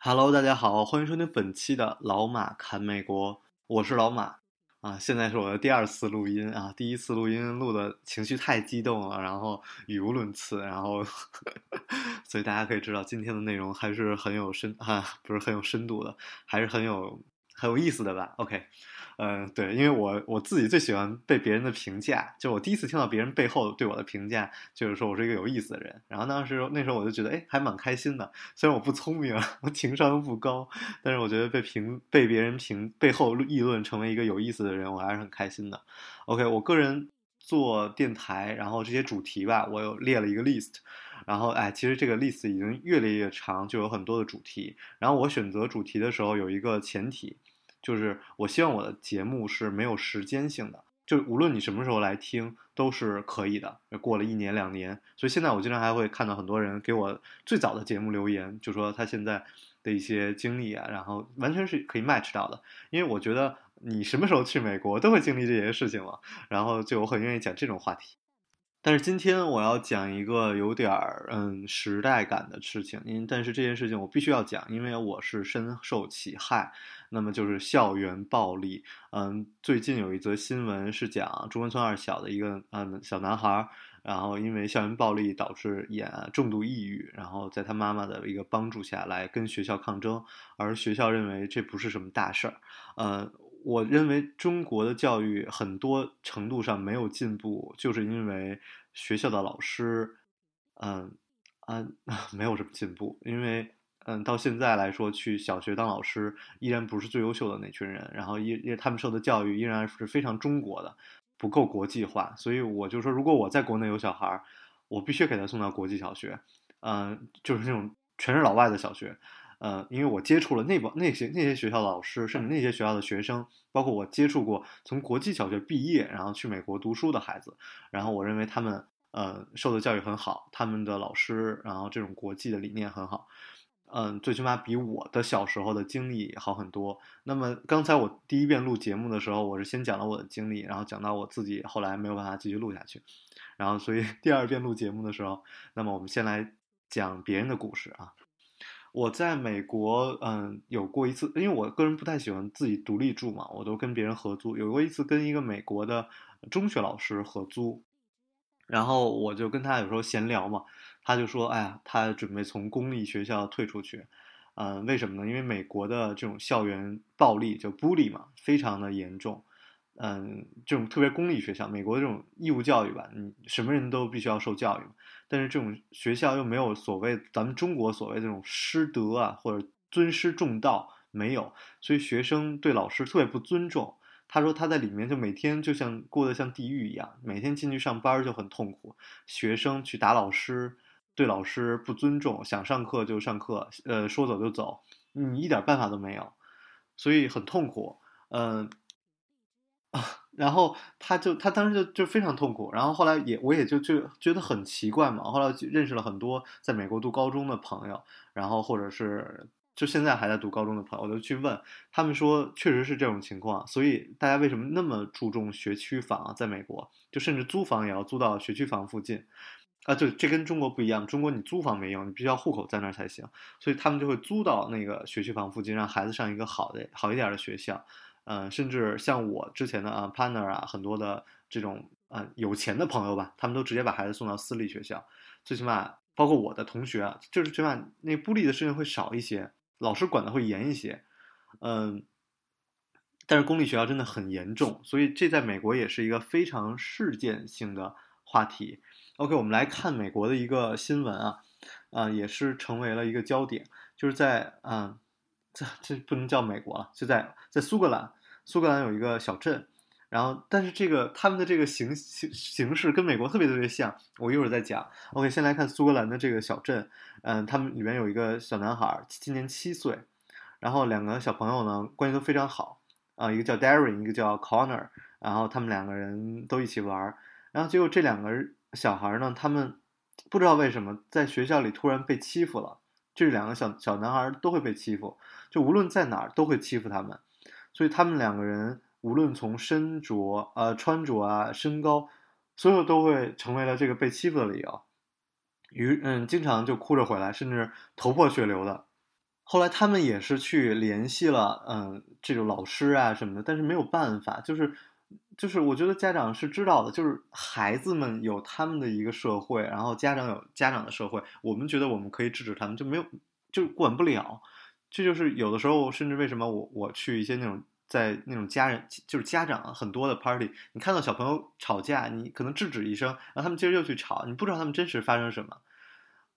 Hello，大家好，欢迎收听本期的老马侃美国，我是老马啊。现在是我的第二次录音啊，第一次录音录的情绪太激动了，然后语无伦次，然后 所以大家可以知道今天的内容还是很有深啊，不是很有深度的，还是很有很有意思的吧？OK。嗯，对，因为我我自己最喜欢被别人的评价，就我第一次听到别人背后对我的评价，就是说我是一个有意思的人。然后当时那时候我就觉得，哎，还蛮开心的。虽然我不聪明，我情商不高，但是我觉得被评被别人评背后议论成为一个有意思的人，我还是很开心的。OK，我个人做电台，然后这些主题吧，我有列了一个 list。然后，哎，其实这个 list 已经越来越长，就有很多的主题。然后我选择主题的时候有一个前提。就是我希望我的节目是没有时间性的，就无论你什么时候来听都是可以的。过了一年两年，所以现在我经常还会看到很多人给我最早的节目留言，就说他现在的一些经历啊，然后完全是可以 match 到的。因为我觉得你什么时候去美国都会经历这些事情嘛，然后就我很愿意讲这种话题。但是今天我要讲一个有点儿嗯时代感的事情，因但是这件事情我必须要讲，因为我是深受其害。那么就是校园暴力。嗯，最近有一则新闻是讲中关村二小的一个嗯小男孩，然后因为校园暴力导致眼重度抑郁，然后在他妈妈的一个帮助下来跟学校抗争，而学校认为这不是什么大事儿。嗯，我认为中国的教育很多程度上没有进步，就是因为学校的老师，嗯嗯 没有什么进步，因为。嗯，到现在来说，去小学当老师依然不是最优秀的那群人，然后依因为他们受的教育依然是非常中国的，不够国际化。所以我就说，如果我在国内有小孩，我必须给他送到国际小学，嗯，就是那种全是老外的小学，呃，因为我接触了那帮那些那些学校的老师，甚至那些学校的学生，包括我接触过从国际小学毕业然后去美国读书的孩子，然后我认为他们呃受的教育很好，他们的老师然后这种国际的理念很好。嗯，最起码比我的小时候的经历好很多。那么刚才我第一遍录节目的时候，我是先讲了我的经历，然后讲到我自己后来没有办法继续录下去，然后所以 第二遍录节目的时候，那么我们先来讲别人的故事啊。我在美国，嗯，有过一次，因为我个人不太喜欢自己独立住嘛，我都跟别人合租。有过一次跟一个美国的中学老师合租，然后我就跟他有时候闲聊嘛。他就说：“哎呀，他准备从公立学校退出去，嗯，为什么呢？因为美国的这种校园暴力，就 bully 嘛，非常的严重。嗯，这种特别公立学校，美国这种义务教育吧，你什么人都必须要受教育，但是这种学校又没有所谓咱们中国所谓这种师德啊，或者尊师重道没有，所以学生对老师特别不尊重。他说他在里面就每天就像过得像地狱一样，每天进去上班就很痛苦，学生去打老师。”对老师不尊重，想上课就上课，呃，说走就走，你一点办法都没有，所以很痛苦，嗯，然后他就他当时就就非常痛苦，然后后来也我也就就觉得很奇怪嘛，后来认识了很多在美国读高中的朋友，然后或者是就现在还在读高中的朋友，我就去问他们说，确实是这种情况，所以大家为什么那么注重学区房啊？在美国，就甚至租房也要租到学区房附近。啊，对，这跟中国不一样。中国你租房没用，你必须要户口在那儿才行。所以他们就会租到那个学区房附近，让孩子上一个好的、好一点的学校。嗯，甚至像我之前的啊 partner 啊，很多的这种啊有钱的朋友吧，他们都直接把孩子送到私立学校。最起码，包括我的同学啊，就是起码那孤立的事情会少一些，老师管的会严一些。嗯，但是公立学校真的很严重，所以这在美国也是一个非常事件性的话题。OK，我们来看美国的一个新闻啊，啊，也是成为了一个焦点，就是在啊，这这不能叫美国了，就在在苏格兰，苏格兰有一个小镇，然后，但是这个他们的这个形形形式跟美国特别特别像，我一会儿再讲。OK，先来看苏格兰的这个小镇，嗯，他们里面有一个小男孩，今年七岁，然后两个小朋友呢关系都非常好，啊，一个叫 Darren，一个叫 Connor，然后他们两个人都一起玩，然后结果这两个小孩呢，他们不知道为什么在学校里突然被欺负了，这两个小小男孩都会被欺负，就无论在哪儿都会欺负他们，所以他们两个人。无论从身着、呃穿着啊、身高，所有都会成为了这个被欺负的理由。于嗯，经常就哭着回来，甚至头破血流的。后来他们也是去联系了嗯这个老师啊什么的，但是没有办法，就是就是我觉得家长是知道的，就是孩子们有他们的一个社会，然后家长有家长的社会，我们觉得我们可以制止他们，就没有就管不了。这就是有的时候，甚至为什么我我去一些那种。在那种家人就是家长很多的 party，你看到小朋友吵架，你可能制止一声，然后他们接着又去吵，你不知道他们真实发生什么。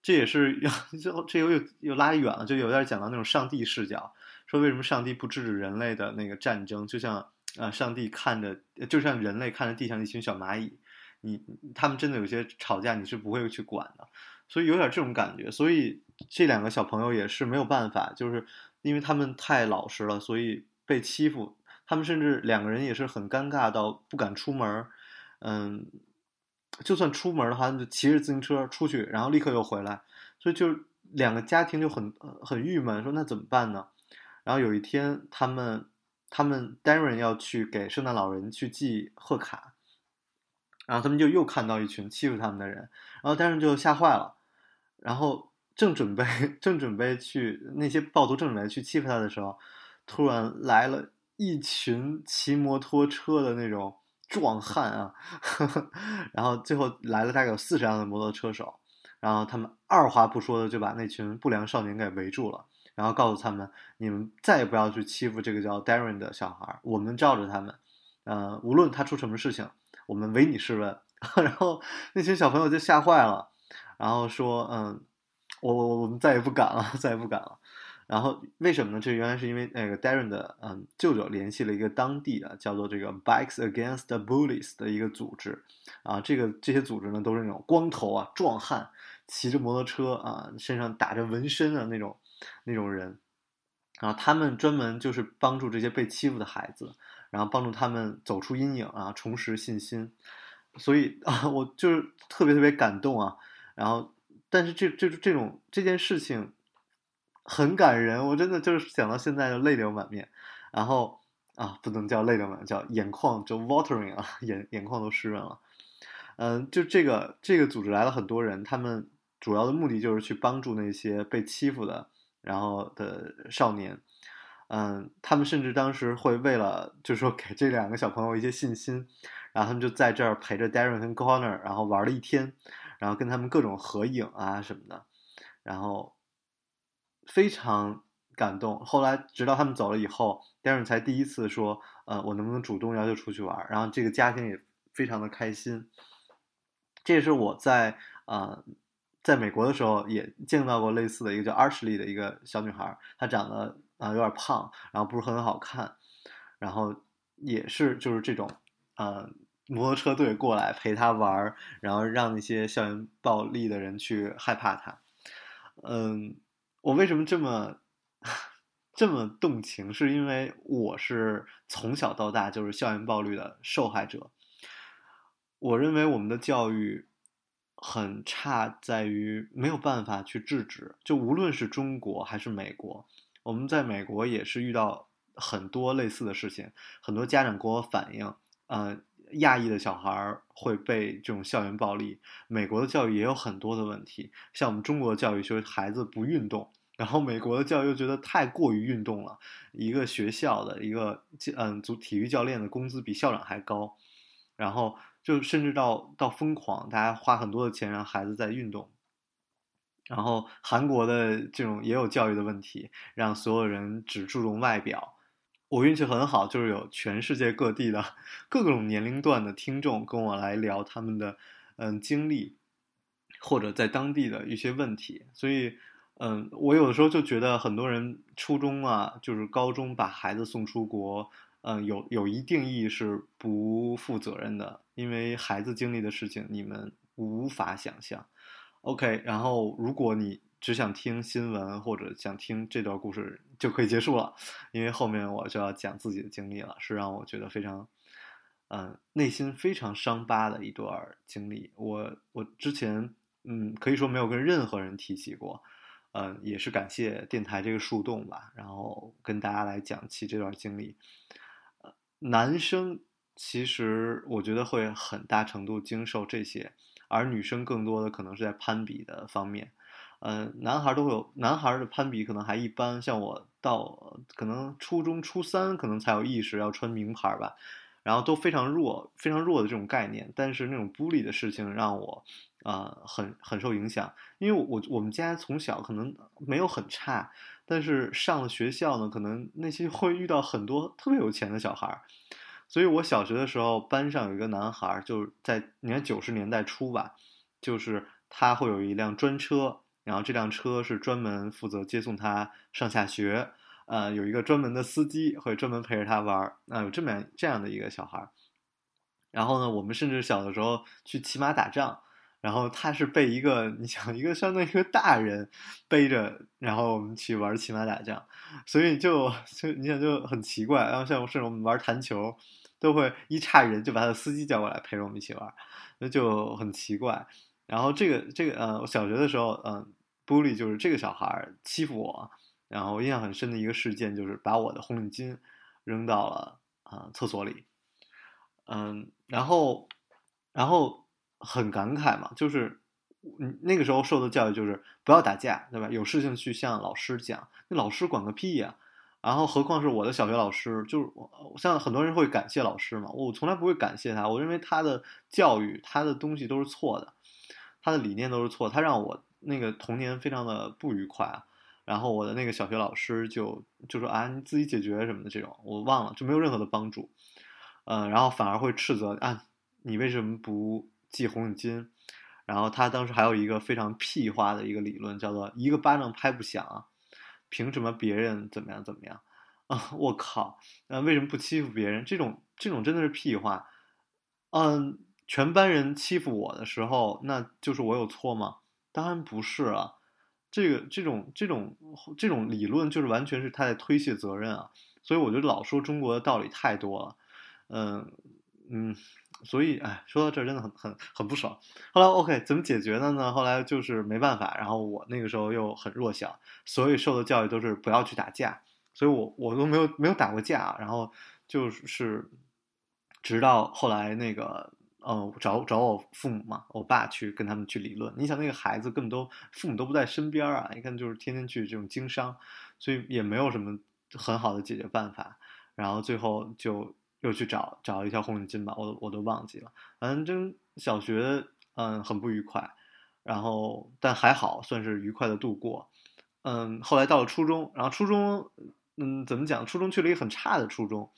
这也是要 最后这又又又拉远了，就有点讲到那种上帝视角，说为什么上帝不制止人类的那个战争？就像呃，上帝看着，就像人类看着地上一群小蚂蚁，你他们真的有些吵架，你是不会去管的。所以有点这种感觉。所以这两个小朋友也是没有办法，就是因为他们太老实了，所以。被欺负，他们甚至两个人也是很尴尬到不敢出门嗯，就算出门的话，就骑着自行车出去，然后立刻又回来，所以就两个家庭就很很郁闷，说那怎么办呢？然后有一天，他们他们 Darren 要去给圣诞老人去寄贺卡，然后他们就又看到一群欺负他们的人，然后 Darren 就吓坏了，然后正准备 正准备去那些暴徒正准备去欺负他的时候。突然来了一群骑摩托车的那种壮汉啊，然后最后来了大概有四十辆的摩托车手，然后他们二话不说的就把那群不良少年给围住了，然后告诉他们：你们再也不要去欺负这个叫 Darren 的小孩，我们罩着他们，呃，无论他出什么事情，我们唯你是问。然后那群小朋友就吓坏了，然后说：嗯，我我我们再也不敢了，再也不敢了。然后为什么呢？这原来是因为那个 Darren 的嗯舅舅联系了一个当地的叫做这个 Bikes Against Bullies 的一个组织，啊，这个这些组织呢都是那种光头啊壮汉，骑着摩托车啊，身上打着纹身的那种那种人，然后他们专门就是帮助这些被欺负的孩子，然后帮助他们走出阴影啊，重拾信心。所以啊，我就是特别特别感动啊。然后，但是这这这种这件事情。很感人，我真的就是想到现在就泪流满面，然后啊，不能叫泪流满，叫眼眶就 watering 啊，眼眼眶都湿润了。嗯，就这个这个组织来了很多人，他们主要的目的就是去帮助那些被欺负的然后的少年。嗯，他们甚至当时会为了就是说给这两个小朋友一些信心，然后他们就在这儿陪着 Darren 和 Connor，然后玩了一天，然后跟他们各种合影啊什么的，然后。非常感动。后来，直到他们走了以后，Darren 才第一次说：“呃，我能不能主动要求出去玩？”然后这个家庭也非常的开心。这也是我在啊，在美国的时候也见到过类似的一个叫 Ashley 的一个小女孩，她长得啊有点胖，然后不是很好看，然后也是就是这种呃摩托车队过来陪他玩，然后让那些校园暴力的人去害怕他。嗯。我为什么这么这么动情？是因为我是从小到大就是校园暴力的受害者。我认为我们的教育很差，在于没有办法去制止。就无论是中国还是美国，我们在美国也是遇到很多类似的事情。很多家长给我反映，呃，亚裔的小孩会被这种校园暴力。美国的教育也有很多的问题，像我们中国的教育就是孩子不运动，然后美国的教育又觉得太过于运动了。一个学校的一个嗯，足体育教练的工资比校长还高，然后就甚至到到疯狂，大家花很多的钱让孩子在运动。然后韩国的这种也有教育的问题，让所有人只注重外表。我运气很好，就是有全世界各地的各种年龄段的听众跟我来聊他们的嗯经历，或者在当地的一些问题。所以，嗯，我有的时候就觉得很多人初中啊，就是高中把孩子送出国，嗯，有有一定意义是不负责任的，因为孩子经历的事情你们无法想象。OK，然后如果你只想听新闻或者想听这段故事就可以结束了，因为后面我就要讲自己的经历了，是让我觉得非常，嗯，内心非常伤疤的一段经历。我我之前嗯可以说没有跟任何人提起过，嗯，也是感谢电台这个树洞吧，然后跟大家来讲起这段经历。男生其实我觉得会很大程度经受这些，而女生更多的可能是在攀比的方面。嗯，男孩都会有男孩的攀比可能还一般，像我到可能初中初三可能才有意识要穿名牌吧，然后都非常弱非常弱的这种概念。但是那种玻璃的事情让我啊很很受影响，因为我我们家从小可能没有很差。但是上了学校呢，可能那些 会遇到很多特别有钱的小孩，所以我小学的时候班上有一个男孩儿，就在你看九十年代初吧，就是他会有一辆专车，然后这辆车是专门负责接送他上下学，呃，有一个专门的司机会专门陪着他玩儿，啊，有这么样这样的一个小孩，然后呢，我们甚至小的时候去骑马打仗。然后他是被一个，你想一个相当于一个大人背着，然后我们去玩骑马打仗，所以就就你想就很奇怪。然后像甚至我们玩弹球，都会一差人就把他的司机叫过来陪着我们一起玩，那就很奇怪。然后这个这个呃，我小学的时候，嗯，玻璃就是这个小孩欺负我，然后印象很深的一个事件就是把我的红领巾扔到了啊厕所里，嗯，然后然后。很感慨嘛，就是，嗯，那个时候受的教育就是不要打架，对吧？有事情去向老师讲，那老师管个屁呀！然后何况是我的小学老师，就是我像很多人会感谢老师嘛，我从来不会感谢他，我认为他的教育，他的东西都是错的，他的理念都是错，他让我那个童年非常的不愉快啊。然后我的那个小学老师就就说啊，你自己解决什么的这种，我忘了，就没有任何的帮助，嗯，然后反而会斥责啊，你为什么不？系红领巾，然后他当时还有一个非常屁话的一个理论，叫做一个巴掌拍不响啊，凭什么别人怎么样怎么样啊？我靠，那为什么不欺负别人？这种这种真的是屁话。嗯，全班人欺负我的时候，那就是我有错吗？当然不是啊。这个这种这种这种理论就是完全是他在推卸责任啊。所以我觉得老说中国的道理太多了。嗯嗯。所以，哎，说到这儿真的很很很不爽。后来，OK，怎么解决的呢？后来就是没办法。然后我那个时候又很弱小，所以受的教育都是不要去打架。所以我我都没有没有打过架。然后就是直到后来那个，呃，找找我父母嘛，我爸去跟他们去理论。你想那个孩子根本都父母都不在身边啊，一看就是天天去这种经商，所以也没有什么很好的解决办法。然后最后就。又去找找一条红领巾吧，我我都忘记了。反正小学嗯很不愉快，然后但还好算是愉快的度过。嗯，后来到了初中，然后初中嗯怎么讲？初中去了一个很差的初中，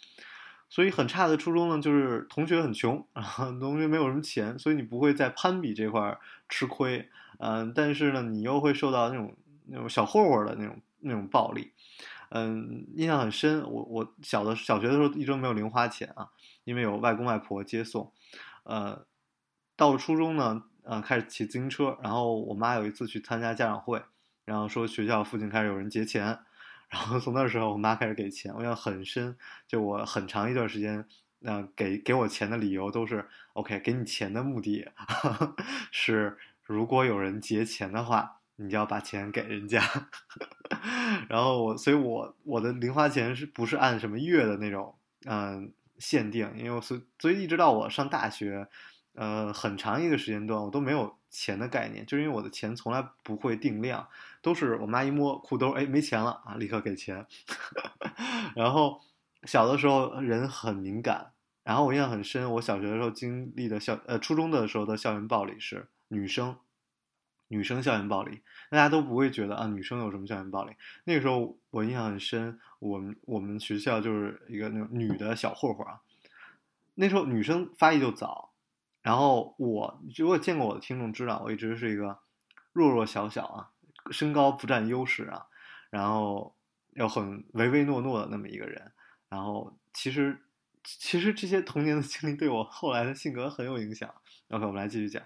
所以很差的初中呢，就是同学很穷，然后同学没有什么钱，所以你不会在攀比这块吃亏。嗯，但是呢，你又会受到那种那种小混混的那种那种暴力。嗯，印象很深。我我小的小学的时候一直没有零花钱啊，因为有外公外婆接送。呃，到了初中呢，呃，开始骑自行车。然后我妈有一次去参加家长会，然后说学校附近开始有人劫钱，然后从那时候我妈开始给钱。我印象很深，就我很长一段时间，呃，给给我钱的理由都是 OK，给你钱的目的是如果有人劫钱的话。你就要把钱给人家，然后我，所以我我的零花钱是不是按什么月的那种嗯限定？因为所所以一直到我上大学，呃，很长一个时间段我都没有钱的概念，就是因为我的钱从来不会定量，都是我妈一摸裤兜，哎，没钱了啊，立刻给钱。然后小的时候人很敏感，然后我印象很深，我小学的时候经历的校呃初中的时候的校园暴力是女生。女生校园暴力，大家都不会觉得啊，女生有什么校园暴力？那个时候我印象很深，我们我们学校就是一个那种女的小混混啊。那时候女生发育就早，然后我如果见过我的听众知道，我一直是一个弱弱小小啊，身高不占优势啊，然后又很唯唯诺诺的那么一个人然后其实其实这些童年的经历对我后来的性格很有影响。OK，我们来继续讲。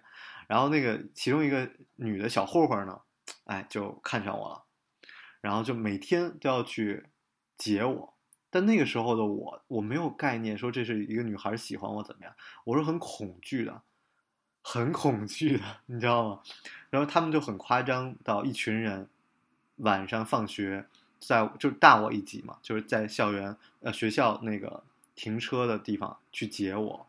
然后那个其中一个女的小混混呢，哎，就看上我了，然后就每天都要去接我。但那个时候的我，我没有概念说这是一个女孩喜欢我怎么样，我是很恐惧的，很恐惧的，你知道吗？然后他们就很夸张到一群人晚上放学，在就大我一级嘛，就是在校园呃学校那个停车的地方去接我，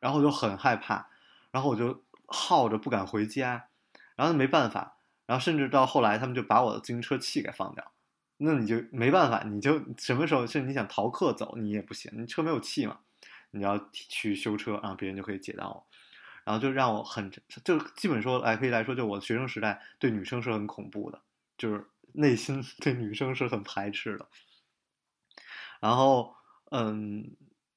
然后我就很害怕，然后我就耗着不敢回家，然后没办法，然后甚至到后来他们就把我的自行车气给放掉。那你就没办法，你就什么时候是你想逃课走，你也不行，你车没有气嘛，你要去修车，然后别人就可以解到我，然后就让我很就基本说，哎，可以来说，就我学生时代对女生是很恐怖的，就是内心对女生是很排斥的，然后嗯，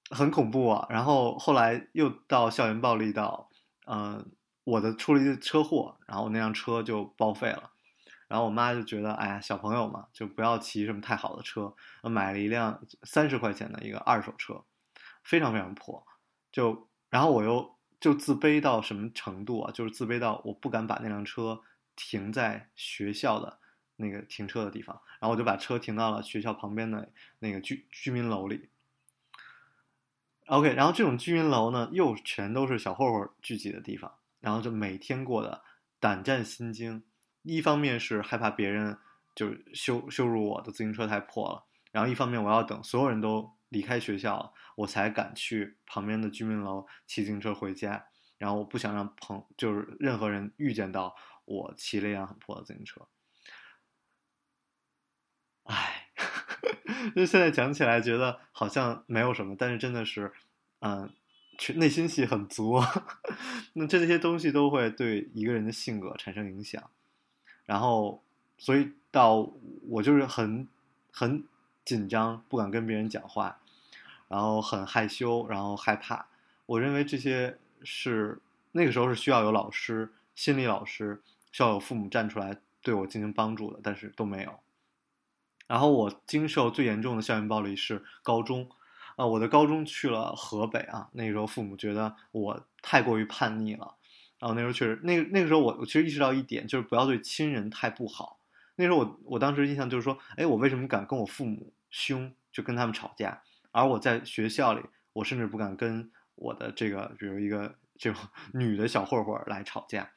很恐怖啊，然后后来又到校园暴力到，嗯，我的出了一次车祸，然后那辆车就报废了。然后我妈就觉得，哎呀，小朋友嘛，就不要骑什么太好的车，买了一辆三十块钱的一个二手车，非常非常破。就然后我又就自卑到什么程度啊？就是自卑到我不敢把那辆车停在学校的那个停车的地方，然后我就把车停到了学校旁边的那个居居民楼里。OK，然后这种居民楼呢，又全都是小混混聚集的地方，然后就每天过得胆战心惊。一方面是害怕别人就羞羞辱我的自行车太破了，然后一方面我要等所有人都离开学校，我才敢去旁边的居民楼骑自行车回家。然后我不想让朋就是任何人预见到我骑了一辆很破的自行车。唉，就现在讲起来觉得好像没有什么，但是真的是，嗯，内心戏很足。那这些东西都会对一个人的性格产生影响。然后，所以到我就是很很紧张，不敢跟别人讲话，然后很害羞，然后害怕。我认为这些是那个时候是需要有老师、心理老师，需要有父母站出来对我进行帮助的，但是都没有。然后我经受最严重的校园暴力是高中，啊，我的高中去了河北啊，那个时候父母觉得我太过于叛逆了。然后那时候确实，那那个时候我我其实意识到一点，就是不要对亲人太不好。那时候我我当时印象就是说，哎，我为什么敢跟我父母凶，就跟他们吵架？而我在学校里，我甚至不敢跟我的这个，比如一个这种 女的小混混来吵架。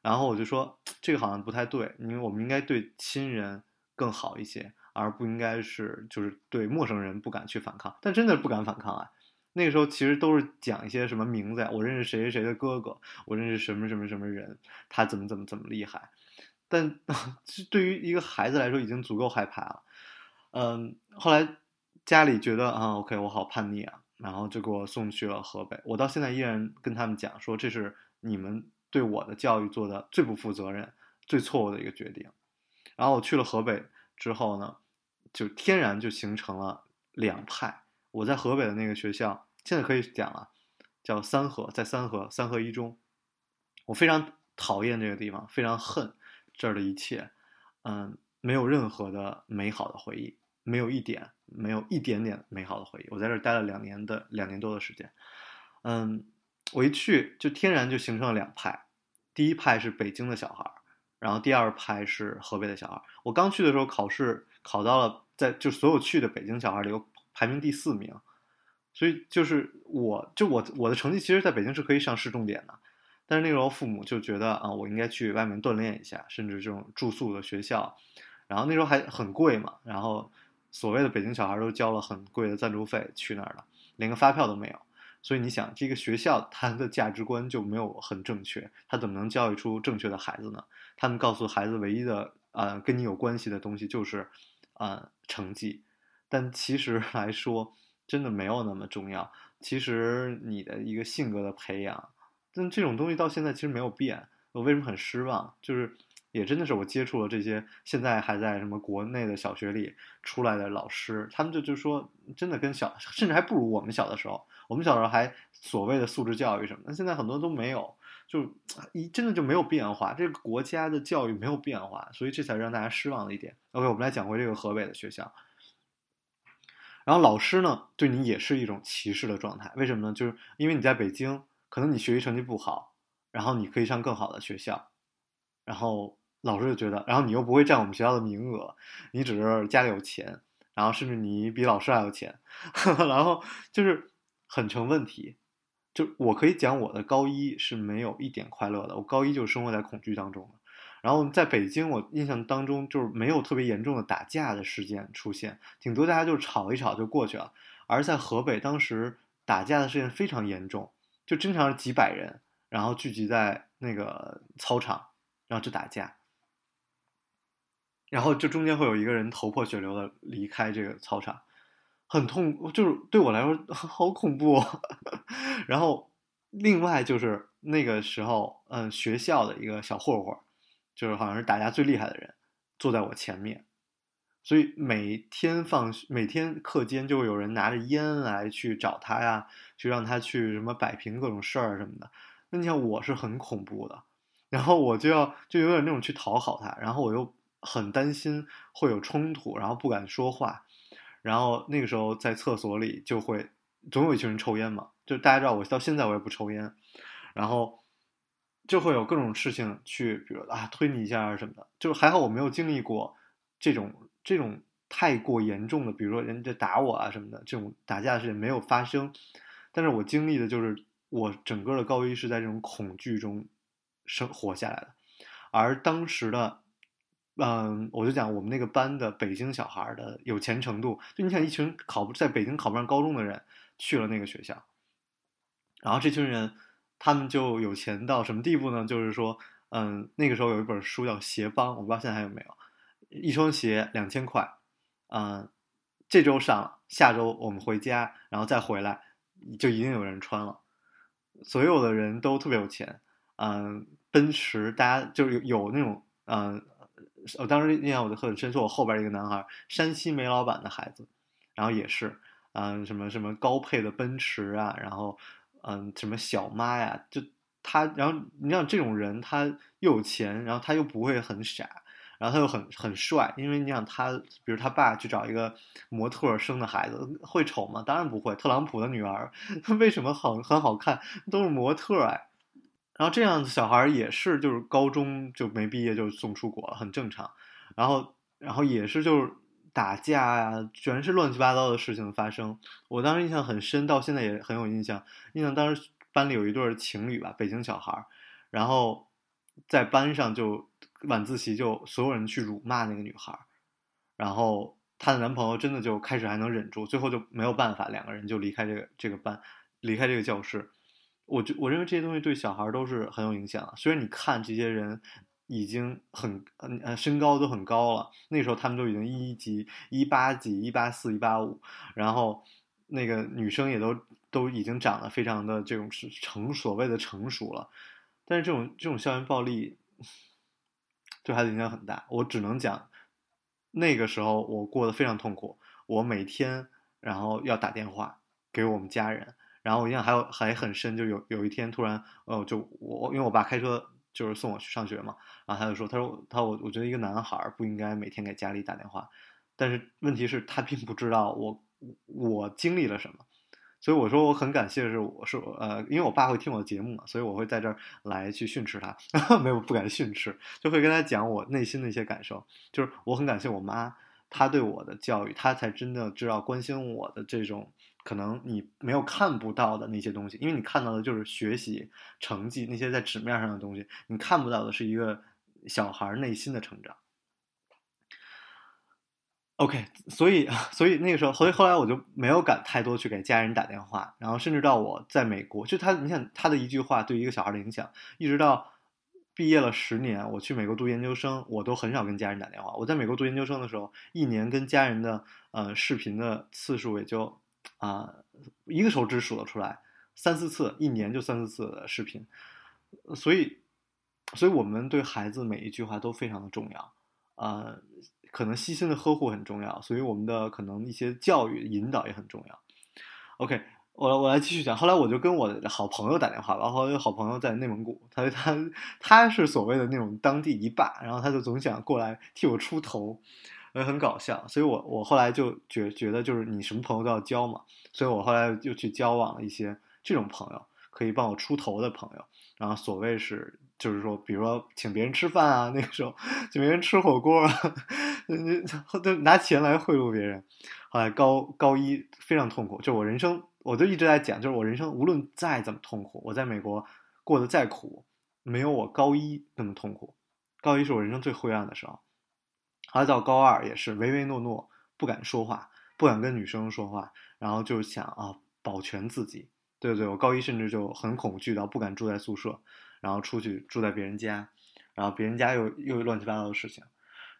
然后我就说，这个好像不太对，因为我们应该对亲人更好一些，而不应该是就是对陌生人不敢去反抗。但真的不敢反抗啊。那个时候其实都是讲一些什么名字呀，我认识谁谁谁的哥哥，我认识什么什么什么人，他怎么怎么怎么厉害。但 对于一个孩子来说，已经足够害怕了。嗯，后来家里觉得啊，OK，我好叛逆啊，然后就给我送去了河北。我到现在依然跟他们讲说，这是你们对我的教育做的最不负责任、最错误的一个决定。然后我去了河北之后呢，就天然就形成了两派。我在河北的那个学校，现在可以讲了，叫三河，在三河三河一中。我非常讨厌这个地方，非常恨这儿的一切，嗯，没有任何的美好的回忆，没有一点，没有一点点美好的回忆。我在这儿待了两年的两年多的时间，嗯，我一去就天然就形成了两派，第一派是北京的小孩儿，然后第二派是河北的小孩儿。我刚去的时候考试考到了，在就所有去的北京小孩里有。排名第四名，所以就是我就我我的成绩其实在北京是可以上市重点的，但是那时候父母就觉得啊，我应该去外面锻炼一下，甚至这种住宿的学校，然后那时候还很贵嘛，然后所谓的北京小孩都交了很贵的赞助费去那儿了，连个发票都没有，所以你想这个学校它的价值观就没有很正确，他怎么能教育出正确的孩子呢？他们告诉孩子唯一的呃跟你有关系的东西就是啊成绩。但其实 来说，真的没有那么重要。其实你的一个性格的培养，但这种东西到现在其实没有变。我为什么很失望？就是也真的是我接触了这些现在还在什么国内的小学里出来的老师，他们就就说，真的跟小甚至还不如我们小的时候。我们小时候还所谓的素质教育什么的，现在很多都没有，就一真的就没有变化。这个国家的教育没有变化，所以这才让大家失望的一点。OK，我们来讲回这个河北的学校。然后老师呢，对你也是一种歧视的状态。为什么呢？就是因为你在北京，可能你学习成绩不好，然后你可以上更好的学校，然后老师就觉得，然后你又不会占我们学校的名额，你只是家里有钱，然后甚至你比老师还有钱，然后就是很成问题。就我可以讲，我的高一是没有一点快乐的，我高一就生活在恐惧当中的。然后在北京，我印象当中就是没有特别严重的打架的事件出现，顶多大家就吵一吵就过去了。而在河北，当时打架的事件非常严重，就经常是几百人，然后聚集在那个操场，然后就打架，然后就中间会有一个人头破血流的离开这个操场，很痛，就是对我来说 好恐怖。哦。然后另外就是那个时候，嗯，学校的一个小混混。就是好像是打架最厉害的人，坐在我前面，所以每天放每天课间就会有人拿着烟来去找他呀，去让他去什么摆平各种事儿什么的。那你想我是很恐怖的，然后我就要就有点那种去讨好他，然后我又很担心会有冲突，然后不敢说话，然后那个时候在厕所里就会总有一群人抽烟嘛，就大家知道我到现在我也不抽烟，然后。就会有各种事情去，比如啊推你一下啊什么的，就是还好我没有经历过这种这种太过严重的，比如说人家打我啊什么的这种打架的事情没有发生，但是我经历的就是我整个的高一是在这种恐惧中生活下来的，而当时的，嗯，我就讲我们那个班的北京小孩的有钱程度，就你想一群考不在北京考不上高中的人去了那个学校，然后这群人。他们就有钱到什么地步呢？就是说，嗯，那个时候有一本书叫《鞋帮》，我不知道现在还有没有。一双鞋两千块，嗯，这周上了，下周我们回家，然后再回来，就一定有人穿了。所有的人都特别有钱，嗯，奔驰，大家就是有有那种，嗯，我当时印象我就很深，说我后边一个男孩，山西煤老板的孩子，然后也是，嗯，什么什么高配的奔驰啊，然后。嗯，什么小妈呀？就他，然后你像这种人，他又有钱，然后他又不会很傻，然后他又很很帅。因为你想他，比如他爸去找一个模特生的孩子，会丑吗？当然不会。特朗普的女儿，为什么好很好看？都是模特哎。然后这样子小孩也是，就是高中就没毕业就送出国了，很正常。然后，然后也是就是。打架呀，全是乱七八糟的事情发生。我当时印象很深，到现在也很有印象。印象当时班里有一对情侣吧，北京小孩，然后在班上就晚自习就所有人去辱骂那个女孩，然后她的男朋友真的就开始还能忍住，最后就没有办法，两个人就离开这个这个班，离开这个教室。我就我认为这些东西对小孩都是很有影响的。虽然你看这些人。已经很呃身高都很高了，那时候他们都已经一级一八几一八四一八五，然后那个女生也都都已经长得非常的这种成所谓的成熟了，但是这种这种校园暴力对孩子影响很大。我只能讲那个时候我过得非常痛苦，我每天然后要打电话给我们家人，然后我印象还有还很深，就有有一天突然呃就我因为我爸开车。就是送我去上学嘛，然后他就说：“他说他我我觉得一个男孩不应该每天给家里打电话，但是问题是，他并不知道我我经历了什么，所以我说我很感谢是，我是呃，因为我爸会听我的节目嘛，所以我会在这儿来去训斥他，没有不敢训斥，就会跟他讲我内心的一些感受，就是我很感谢我妈，她对我的教育，她才真的知道关心我的这种。”可能你没有看不到的那些东西，因为你看到的就是学习成绩那些在纸面上的东西，你看不到的是一个小孩内心的成长。OK，所以 所以那个时候，所以后来我就没有敢太多去给家人打电话，然后甚至到我在美国，就他，你想他的一句话对一个小孩的影响，一直到毕业了十年，我去美国读研究生，我都很少跟家人打电话。我在美国读研究生的时候，一年跟家人的呃视频的次数也就。啊，一个手指数得出来，三四次，一年就三四次的视频，所以，所以我们对孩子每一句话都非常的重要，呃，可能细心的呵护很重要，所以我们的可能一些教育引导也很重要。OK，我我来继续讲，后来我就跟我的好朋友打电话，然后好朋友在内蒙古，他他他是所谓的那种当地一霸，然后他就总想过来替我出头。也很搞笑。所以我我后来就觉觉得就是你什么朋友都要交嘛，所以我后来就去交往了一些这种朋友，可以帮我出头的朋友。然后所谓是就是说，比如说请别人吃饭啊，那个时候请别人吃火锅啊，都拿钱来贿赂别人。后来高高一非常痛苦，就我人生我就一直在讲，就是我人生无论再怎么痛苦，我在美国过得再苦，没有我高一那么痛苦。高一是我人生最灰暗的时候，后来到高二也是唯唯诺诺，不敢说话，不敢跟女生说话，然后就想啊保全自己。对对，我高一甚至就很恐惧到不敢住在宿舍，然后出去住在别人家，然后别人家又又乱七八糟的事情，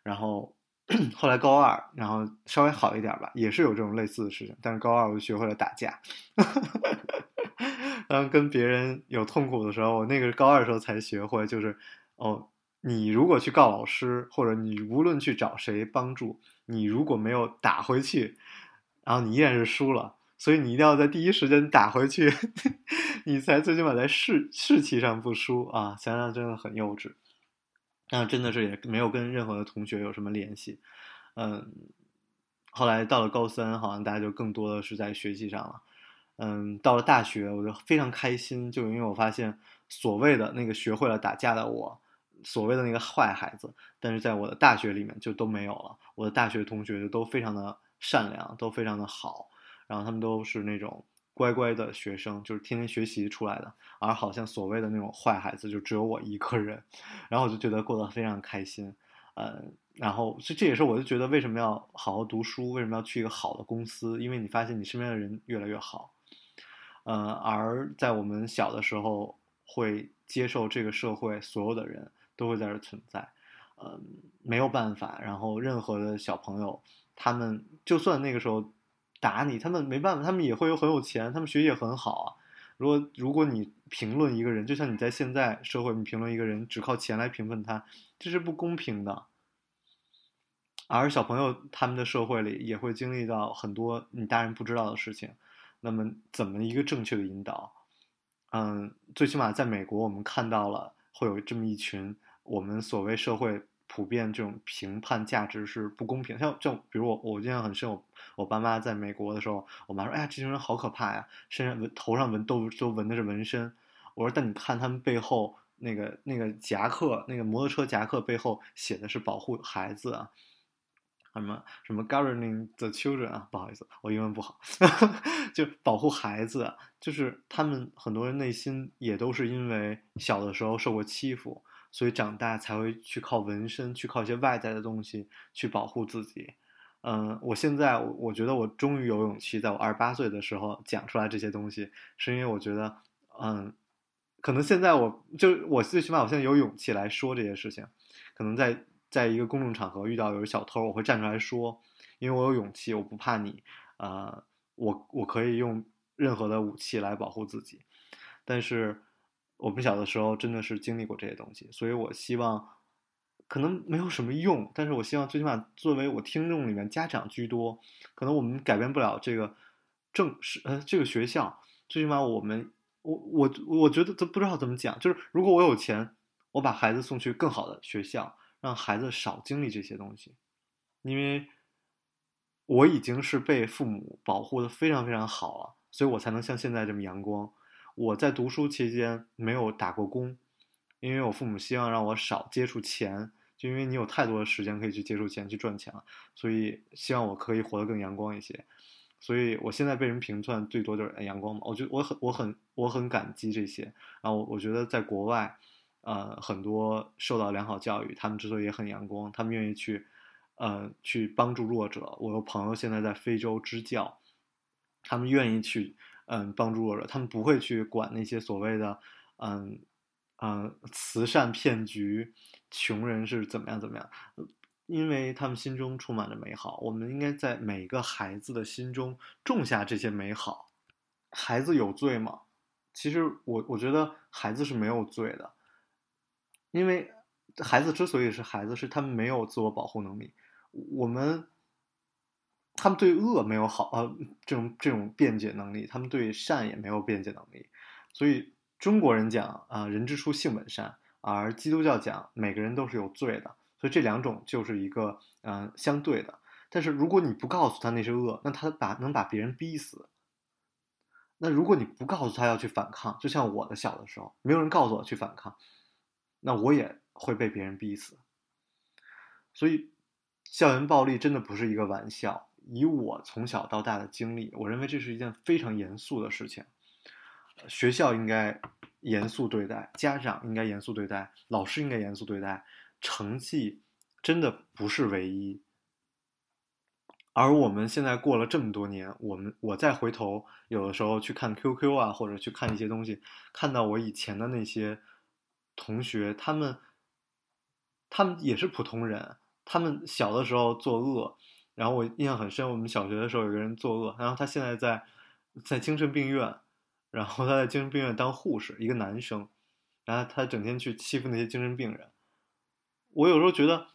然后 后来高二，然后稍微好一点吧，也是有这种类似的事情，但是高二我学会了打架，然后跟别人有痛苦的时候，我那个高二的时候才学会，就是哦，你如果去告老师，或者你无论去找谁帮助，你如果没有打回去，然后你依然是输了。所以你一定要在第一时间打回去，你才最起码在士士气上不输啊！想想真的很幼稚，那真的是也没有跟任何的同学有什么联系。嗯，后来到了高三，好像大家就更多的是在学习上了。嗯，到了大学，我就非常开心，就因为我发现所谓的那个学会了打架的我，所谓的那个坏孩子，但是在我的大学里面就都没有了。我的大学同学都非常的善良，都非常的好。然后他们都是那种乖乖的学生，就是天天学习出来的，而好像所谓的那种坏孩子就只有我一个人，然后我就觉得过得非常开心，呃，然后这这也是我就觉得为什么要好好读书，为什么要去一个好的公司，因为你发现你身边的人越来越好，呃，而在我们小的时候会接受这个社会所有的人都会在这存在，嗯，没有办法，然后任何的小朋友，他们就算那个时候。打你，他们没办法，他们也会有很有钱，他们学习也很好啊。如果如果你评论一个人，就像你在现在社会，你评论一个人只靠钱来评论他，这是不公平的。而小朋友他们的社会里也会经历到很多你大人不知道的事情，那么怎么一个正确的引导？嗯，最起码在美国，我们看到了会有这么一群我们所谓社会。普遍这种评判价值是不公平，像就比如我，我印象很深，我我爸妈在美国的时候，我妈说：“哎呀，这群人好可怕呀，身上纹头上纹都都纹的是纹身。”我说：“但你看他们背后那个那个夹克，那个摩托车夹克背后写的是保护孩子啊，什么什么 governing the children 啊，不好意思，我英文不好，就保护孩子，就是他们很多人内心也都是因为小的时候受过欺负。”所以长大才会去靠纹身，去靠一些外在的东西去保护自己。嗯，我现在我觉得我终于有勇气在我二十八岁的时候讲出来这些东西，是因为我觉得，嗯，可能现在我就我最起码我现在有勇气来说这些事情。可能在在一个公众场合遇到有小偷，我会站出来说，因为我有勇气，我不怕你。呃，我我可以用任何的武器来保护自己，但是。我们小的时候真的是经历过这些东西，所以我希望，可能没有什么用，但是我希望最起码作为我听众里面家长居多，可能我们改变不了这个正是呃这个学校，最起码我们我我我觉得都不知道怎么讲，就是如果我有钱，我把孩子送去更好的学校，让孩子少经历这些东西，因为我已经是被父母保护的非常非常好了，所以我才能像现在这么阳光。我在读书期间没有打过工，因为我父母希望让我少接触钱，就因为你有太多的时间可以去接触钱去赚钱了，所以希望我可以活得更阳光一些。所以我现在被人评判最多就是阳光嘛，我觉得我很我很我很感激这些。然后我觉得在国外，呃，很多受到良好教育，他们之所以也很阳光，他们愿意去，呃，去帮助弱者。我有朋友现在在非洲支教，他们愿意去。嗯，帮助弱者，他们不会去管那些所谓的，嗯，嗯，慈善骗局，穷人是怎么样怎么样，因为他们心中充满着美好。我们应该在每个孩子的心中种下这些美好。孩子有罪吗？其实我我觉得孩子是没有罪的，因为孩子之所以是孩子，是他们没有自我保护能力。我们。他们对恶没有好呃这种这种辩解能力，他们对善也没有辩解能力，所以中国人讲啊人之初性本善，而基督教讲每个人都是有罪的，所以这两种就是一个嗯、相对的。但是如果你不告诉他那是恶，那他把能把别人逼死。那如果你不告诉他要去反抗，就像我的小的时候，没有人告诉我去反抗，那我也会被别人逼死。所以，校园暴力真的不是一个玩笑。以我从小到大的经历，我认为这是一件非常严肃的事情。学校应该严肃对待，家长应该严肃对待，老师应该严肃对待。成绩真的不是唯一。而我们现在过了这么多年，我们我再回头，有的时候去看 QQ 啊，或者去看一些东西，看到我以前的那些同学，他们他们也是普通人，他们小的时候作恶，然后我印象很深，我们小学的时候有个人作恶，然后他现在在在精神病院，然后他在精神病院当护士，一个男生，然后他整天去欺负那些精神病人，我有时候觉得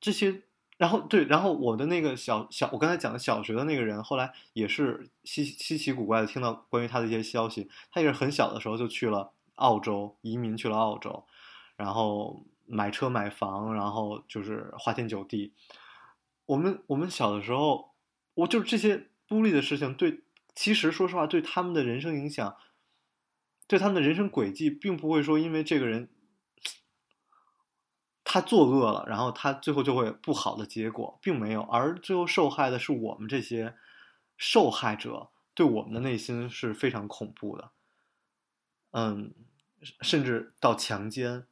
这些。然后对，然后我的那个小小，我刚才讲的小学的那个人，后来也是稀稀奇古怪的听到关于他的一些消息。他也是很小的时候就去了澳洲，移民去了澳洲，然后买车买房，然后就是花天酒地。我们我们小的时候，我就是这些孤立的事情，对，其实说实话，对他们的人生影响，对他们的人生轨迹，并不会说因为这个人。他作恶了，然后他最后就会不好的结果，并没有，而最后受害的是我们这些受害者，对我们的内心是非常恐怖的。嗯，甚至到强奸，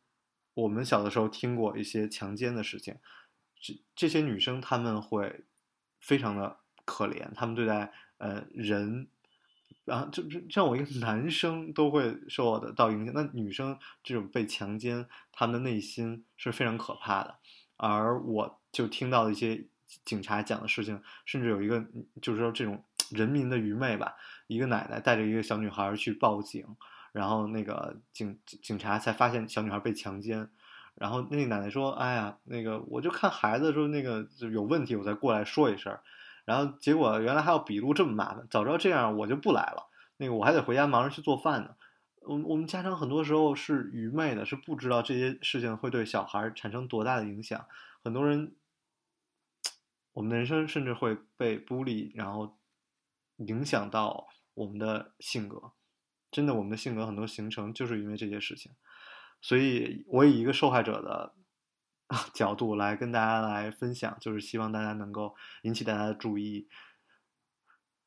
我们小的时候听过一些强奸的事情，这这些女生她们会非常的可怜，她们对待呃人。然后就就像我一个 男生都会受到到影响，那女生这种被强奸，她们的内心是非常可怕的。而我就听到一些警察讲的事情，甚至有一个就是说这种 人民的愚昧吧，一个奶奶带着一个小女孩去报警，然后那个警警察才发现小女孩被强奸，然后那个奶奶说：“哎呀，那个我就看孩子说那个有问题，我才过来说一声。”然后结果原来还要笔录这么麻烦，早知道这样我就不来了。那个我还得回家忙着去做饭呢。我我们家长很多时候是愚昧的，是不知道这些事情会对小孩产生多大的影响。很多人，我们的人生甚至会被孤立，然后影响到我们的性格。真的，我们的性格很多形成就是因为这些事情。所以，我以一个受害者的。角度来跟大家来分享，就是希望大家能够引起大家的注意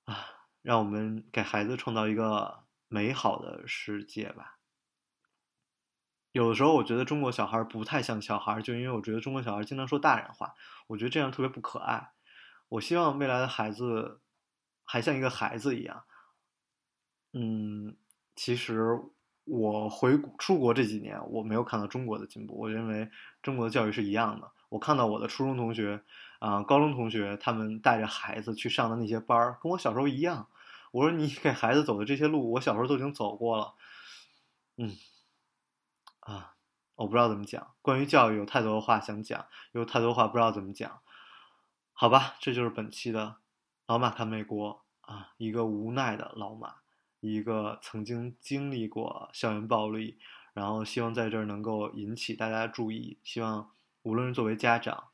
啊，让我们给孩子创造一个美好的世界吧。有的时候我觉得中国小孩不太像小孩，就因为我觉得中国小孩经常说大人话，我觉得这样特别不可爱。我希望未来的孩子还像一个孩子一样。嗯，其实。我回出国这几年，我没有看到中国的进步。我认为中国的教育是一样的。我看到我的初中同学，啊，高中同学，他们带着孩子去上的那些班儿，跟我小时候一样。我说你给孩子走的这些路，我小时候都已经走过了。嗯，啊，我不知道怎么讲。关于教育，有太多的话想讲，有太多话不知道怎么讲。好吧，这就是本期的老马看美国啊，一个无奈的老马。一个曾经经历过校园暴力，然后希望在这儿能够引起大家注意，希望无论是作为家长，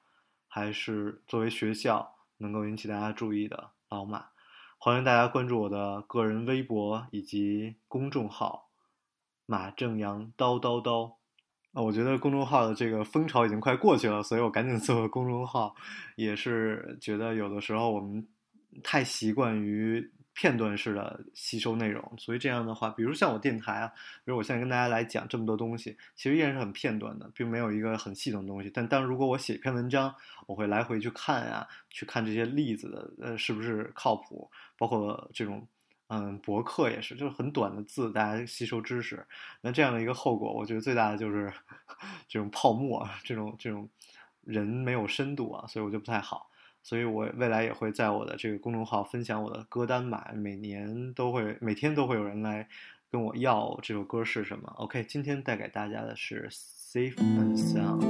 还是作为学校，能够引起大家注意的老马，欢迎大家关注我的个人微博以及公众号“马正阳叨叨叨”。啊，我觉得公众号的这个风潮已经快过去了，所以我赶紧做个公众号，也是觉得有的时候我们太习惯于。片段式的吸收内容，所以这样的话，比如像我电台啊，比如我现在跟大家来讲这么多东西，其实依然是很片段的，并没有一个很系统的东西。但当如果我写一篇文章，我会来回去看啊，去看这些例子的，呃，是不是靠谱？包括这种，嗯，博客也是，就是很短的字，大家吸收知识。那这样的一个后果，我觉得最大的就是 这种泡沫，这种这种人没有深度啊，所以我觉得不太好。所以，我未来也会在我的这个公众号分享我的歌单吧。每年都会，每天都会有人来跟我要这首歌是什么。OK，今天带给大家的是《Safe and Sound》。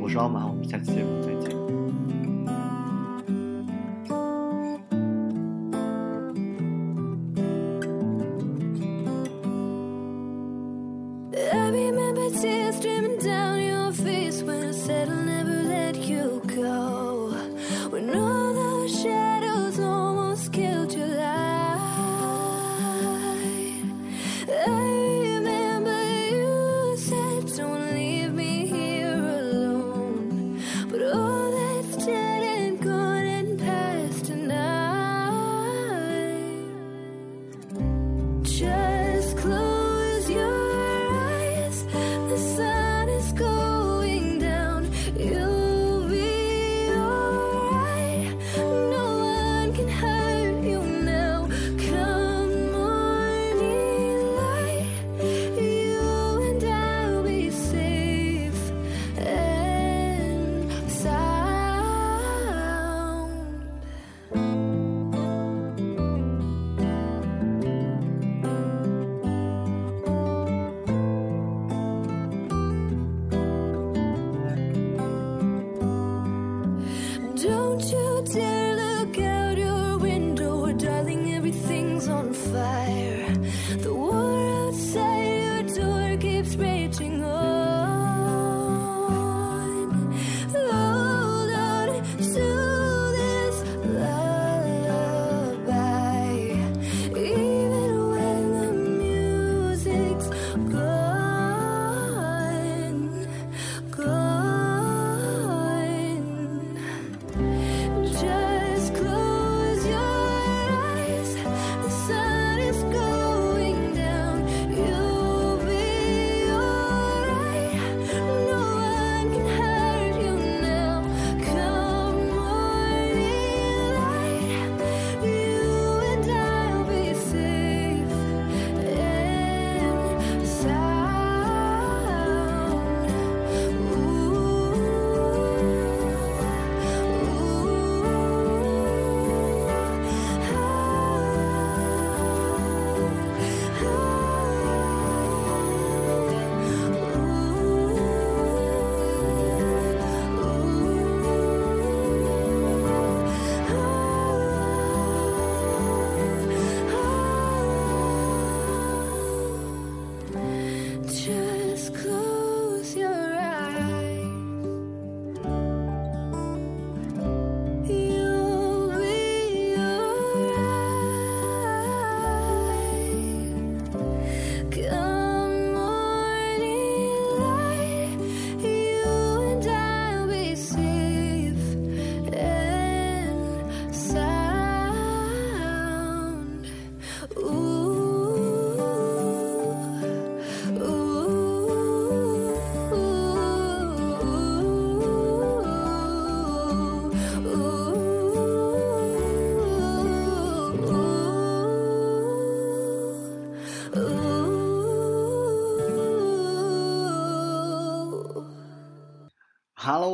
我是老马，我们下期节目再见。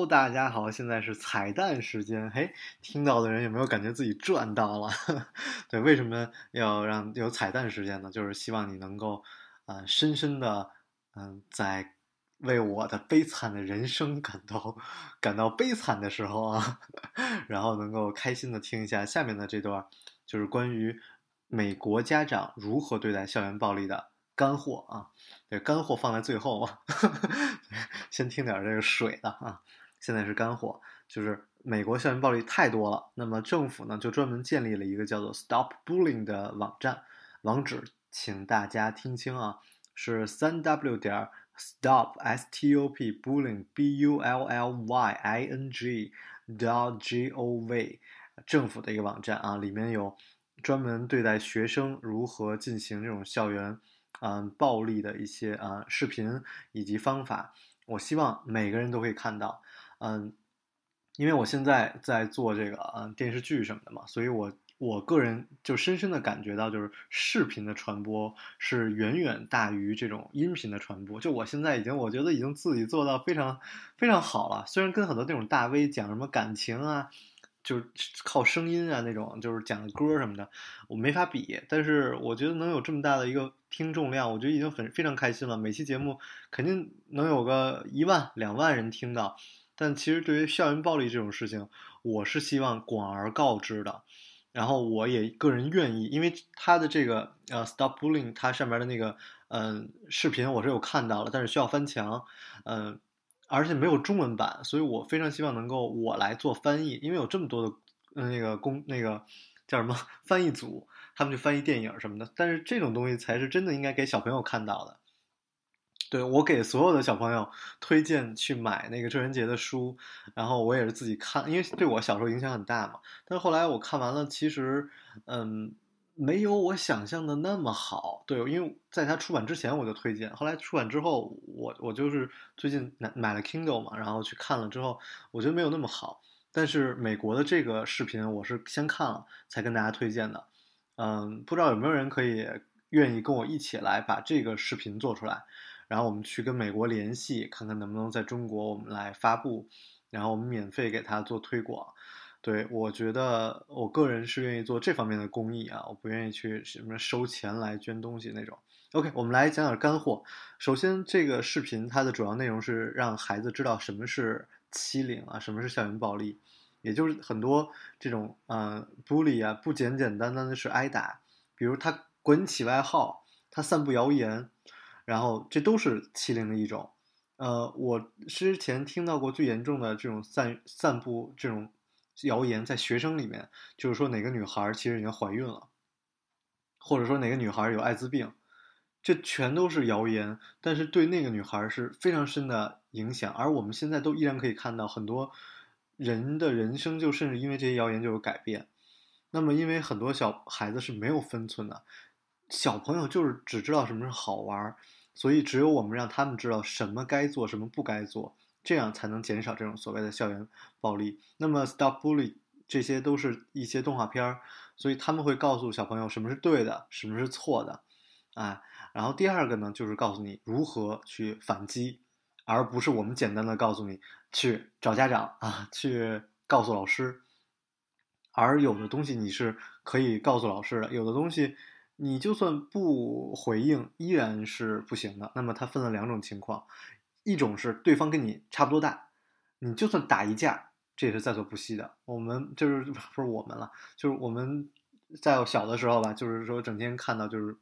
大家好，现在是彩蛋时间。嘿，听到的人有没有感觉自己赚到了？对，为什么要让有彩蛋时间呢？就是希望你能够，呃，深深的，嗯，在为我的悲惨的人生感到感到悲惨的时候啊，然后能够开心的听一下下面的这段，就是关于美国家长如何对待校园暴力的。干货啊，对，干货放在最后啊，先听点这个水的啊。现在是干货，就是美国校园暴力太多了，那么政府呢就专门建立了一个叫做 Stop Bullying 的网站，网址请大家听清啊，是三 w 点 stop s t o p bullying b u l l y i n g dot g o v，政府的一个网站啊，里面有专门对待学生如何进行这种校园。嗯，暴力的一些啊视频以及方法，我希望每个人都可以看到。嗯，因为我现在在做这个嗯电视剧什么的嘛，所以我我个人就深深的感觉到，就是视频的传播是远远大于这种音频的传播。就我现在已经，我觉得已经自己做到非常非常好了。虽然跟很多那种大 V 讲什么感情啊。就是靠声音啊，那种就是讲歌什么的，我没法比。但是我觉得能有这么大的一个听众量，我觉得已经很非常开心了。每期节目肯定能有个一万两万人听到。但其实对于校园暴力这种事情，我是希望广而告之的。然后我也个人愿意，因为他的这个呃 Stop Bullying，它上面的那个嗯视频我是有看到了，但是需要翻墙，嗯。而且没有中文版，所以我非常希望能够我来做翻译，因为有这么多的那个工那个叫什么翻译组，他们去翻译电影什么的。但是这种东西才是真的应该给小朋友看到的。对我给所有的小朋友推荐去买那个郑渊洁的书，然后我也是自己看，因为对我小时候影响很大嘛。但是后来我看完了，其实嗯。没有我想象的那么好，对，因为在他出版之前我就推荐，后来出版之后，我我就是最近买买了 Kindle 嘛，然后去看了之后，我觉得没有那么好。但是美国的这个视频我是先看了才跟大家推荐的，嗯，不知道有没有人可以愿意跟我一起来把这个视频做出来，然后我们去跟美国联系，看看能不能在中国我们来发布，然后我们免费给他做推广。对，我觉得我个人是愿意做这方面的公益啊，我不愿意去什么收钱来捐东西那种。OK，我们来讲讲干货。首先，这个视频它的主要内容是让孩子知道什么是欺凌啊，什么是校园暴力，也就是很多这种呃 bully 啊，不简简单单的是挨打，比如他滚起外号，他散布谣言，然后这都是欺凌的一种。呃，我之前听到过最严重的这种散散布这种。谣言在学生里面，就是说哪个女孩其实已经怀孕了，或者说哪个女孩有艾滋病，这全都是谣言，但是对那个女孩是非常深的影响。而我们现在都依然可以看到很多人的人生，就甚至因为这些谣言就有改变。那么，因为很多小孩子是没有分寸的，小朋友就是只知道什么是好玩，所以只有我们让他们知道什么该做，什么不该做。这样才能减少这种所谓的校园暴力。那么，Stop Bully 这些都是一些动画片儿，所以他们会告诉小朋友什么是对的，什么是错的，啊。然后第二个呢，就是告诉你如何去反击，而不是我们简单的告诉你去找家长啊，去告诉老师。而有的东西你是可以告诉老师的，有的东西你就算不回应依然是不行的。那么它分了两种情况。一种是对方跟你差不多大，你就算打一架，这也是在所不惜的。我们就是不是我们了，就是我们在小的时候吧，就是说整天看到就是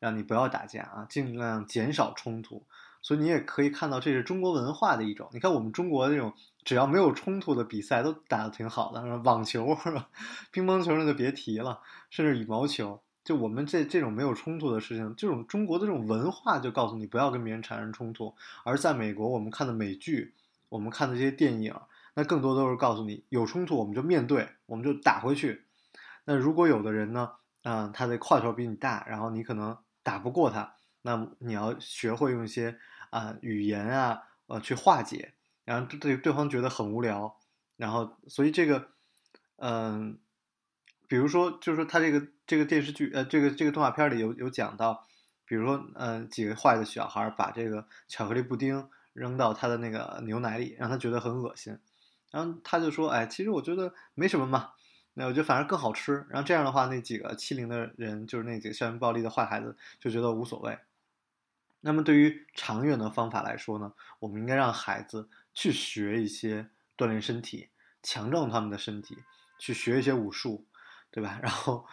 让你不要打架啊，尽量减少冲突。所以你也可以看到，这是中国文化的一种。你看我们中国那种只要没有冲突的比赛都打得挺好的，网球是吧？乒乓球那就别提了，甚至羽毛球。就我们这这种没有冲突的事情，这种中国的这种文化就告诉你不要跟别人产生冲突。而在美国，我们看的美剧，我们看的这些电影，那更多都是告诉你有冲突我们就面对，我们就打回去。那如果有的人呢，嗯，他的块头比你大，然后你可能打不过他，那你要学会用一些啊语言啊呃去化解，然后对对方觉得很无聊，然后所以这个嗯。比如说，就是说他这个这个电视剧，呃，这个这个动画片里有有讲到，比如说，嗯，几个坏的小孩把这个巧克力布丁扔到他的那个牛奶里，让他觉得很恶心。然后他就说：“哎，其实我觉得没什么嘛，那我觉得反而更好吃。”然后这样的话，那几个欺凌的人，就是那几个校园暴力的坏孩子，就觉得无所谓。那么对于长远的方法来说呢，我们应该让孩子去学一些锻炼身体，强壮他们的身体，去学一些武术，对吧？然后，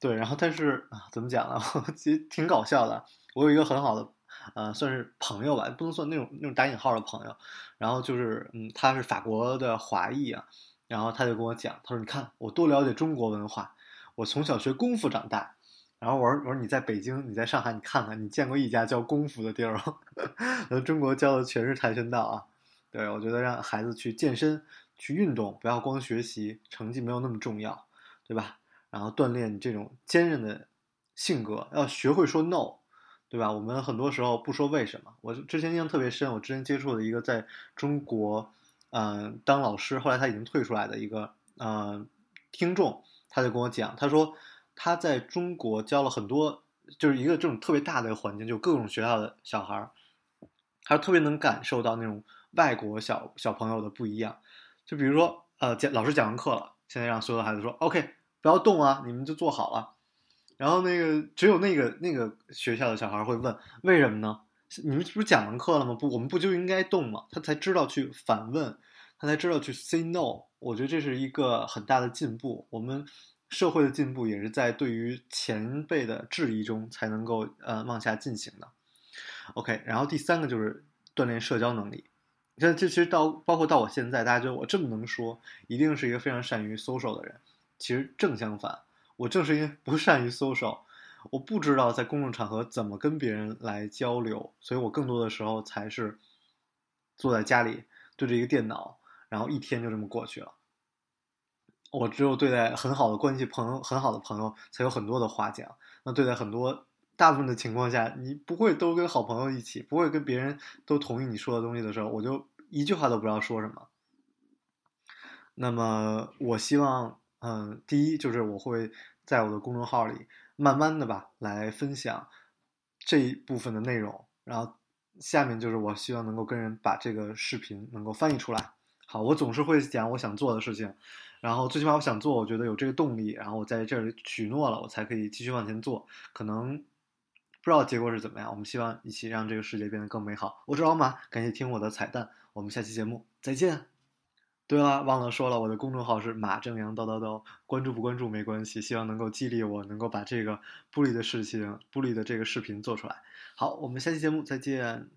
对，然后但是啊，怎么讲呢？其实挺搞笑的。我有一个很好的，呃，算是朋友吧，不能算那种那种打引号的朋友。然后就是，嗯，他是法国的华裔啊。然后他就跟我讲，他说：“你看，我多了解中国文化，我从小学功夫长大。”然后我说：“我说你在北京，你在上海，你看看，你见过一家教功夫的地儿吗？中国教的全是跆拳道啊。对，我觉得让孩子去健身、去运动，不要光学习，成绩没有那么重要，对吧？然后锻炼你这种坚韧的性格，要学会说 no，对吧？我们很多时候不说为什么。我之前印象特别深，我之前接触的一个在中国，嗯，当老师，后来他已经退出来的一个，嗯，听众，他就跟我讲，他说。他在中国教了很多，就是一个这种特别大的环境，就各种学校的小孩儿，他特别能感受到那种外国小小朋友的不一样。就比如说，呃，讲老师讲完课了，现在让所有的孩子说 “OK”，不要动啊，你们就坐好了。然后那个只有那个那个学校的小孩会问：“为什么呢？你们不是讲完课了吗？不，我们不就应该动吗？”他才知道去反问，他才知道去 say no。我觉得这是一个很大的进步。我们。社会的进步也是在对于前辈的质疑中才能够呃往下进行的。OK，然后第三个就是锻炼社交能力。这这其实到包括到我现在，大家觉得我这么能说，一定是一个非常善于 social 的人。其实正相反，我正是因为不善于 social，我不知道在公众场合怎么跟别人来交流，所以我更多的时候才是坐在家里对着一个电脑，然后一天就这么过去了。我只有对待很好的关系朋友，很好的朋友，才有很多的话讲。那对待很多大部分的情况下，你不会都跟好朋友一起，不会跟别人都同意你说的东西的时候，我就一句话都不知道说什么。那么，我希望，嗯，第一就是我会在我的公众号里慢慢的吧来分享这一部分的内容，然后下面就是我希望能够跟人把这个视频能够翻译出来。好，我总是会讲我想做的事情。然后最起码我想做，我觉得有这个动力，然后我在这里许诺了，我才可以继续往前做。可能不知道结果是怎么样，我们希望一起让这个世界变得更美好。我是老马，感谢听我的彩蛋，我们下期节目再见。对了，忘了说了，我的公众号是马正阳叨叨叨，关注不关注没关系，希望能够激励我，能够把这个布里的事情、布里的这个视频做出来。好，我们下期节目再见。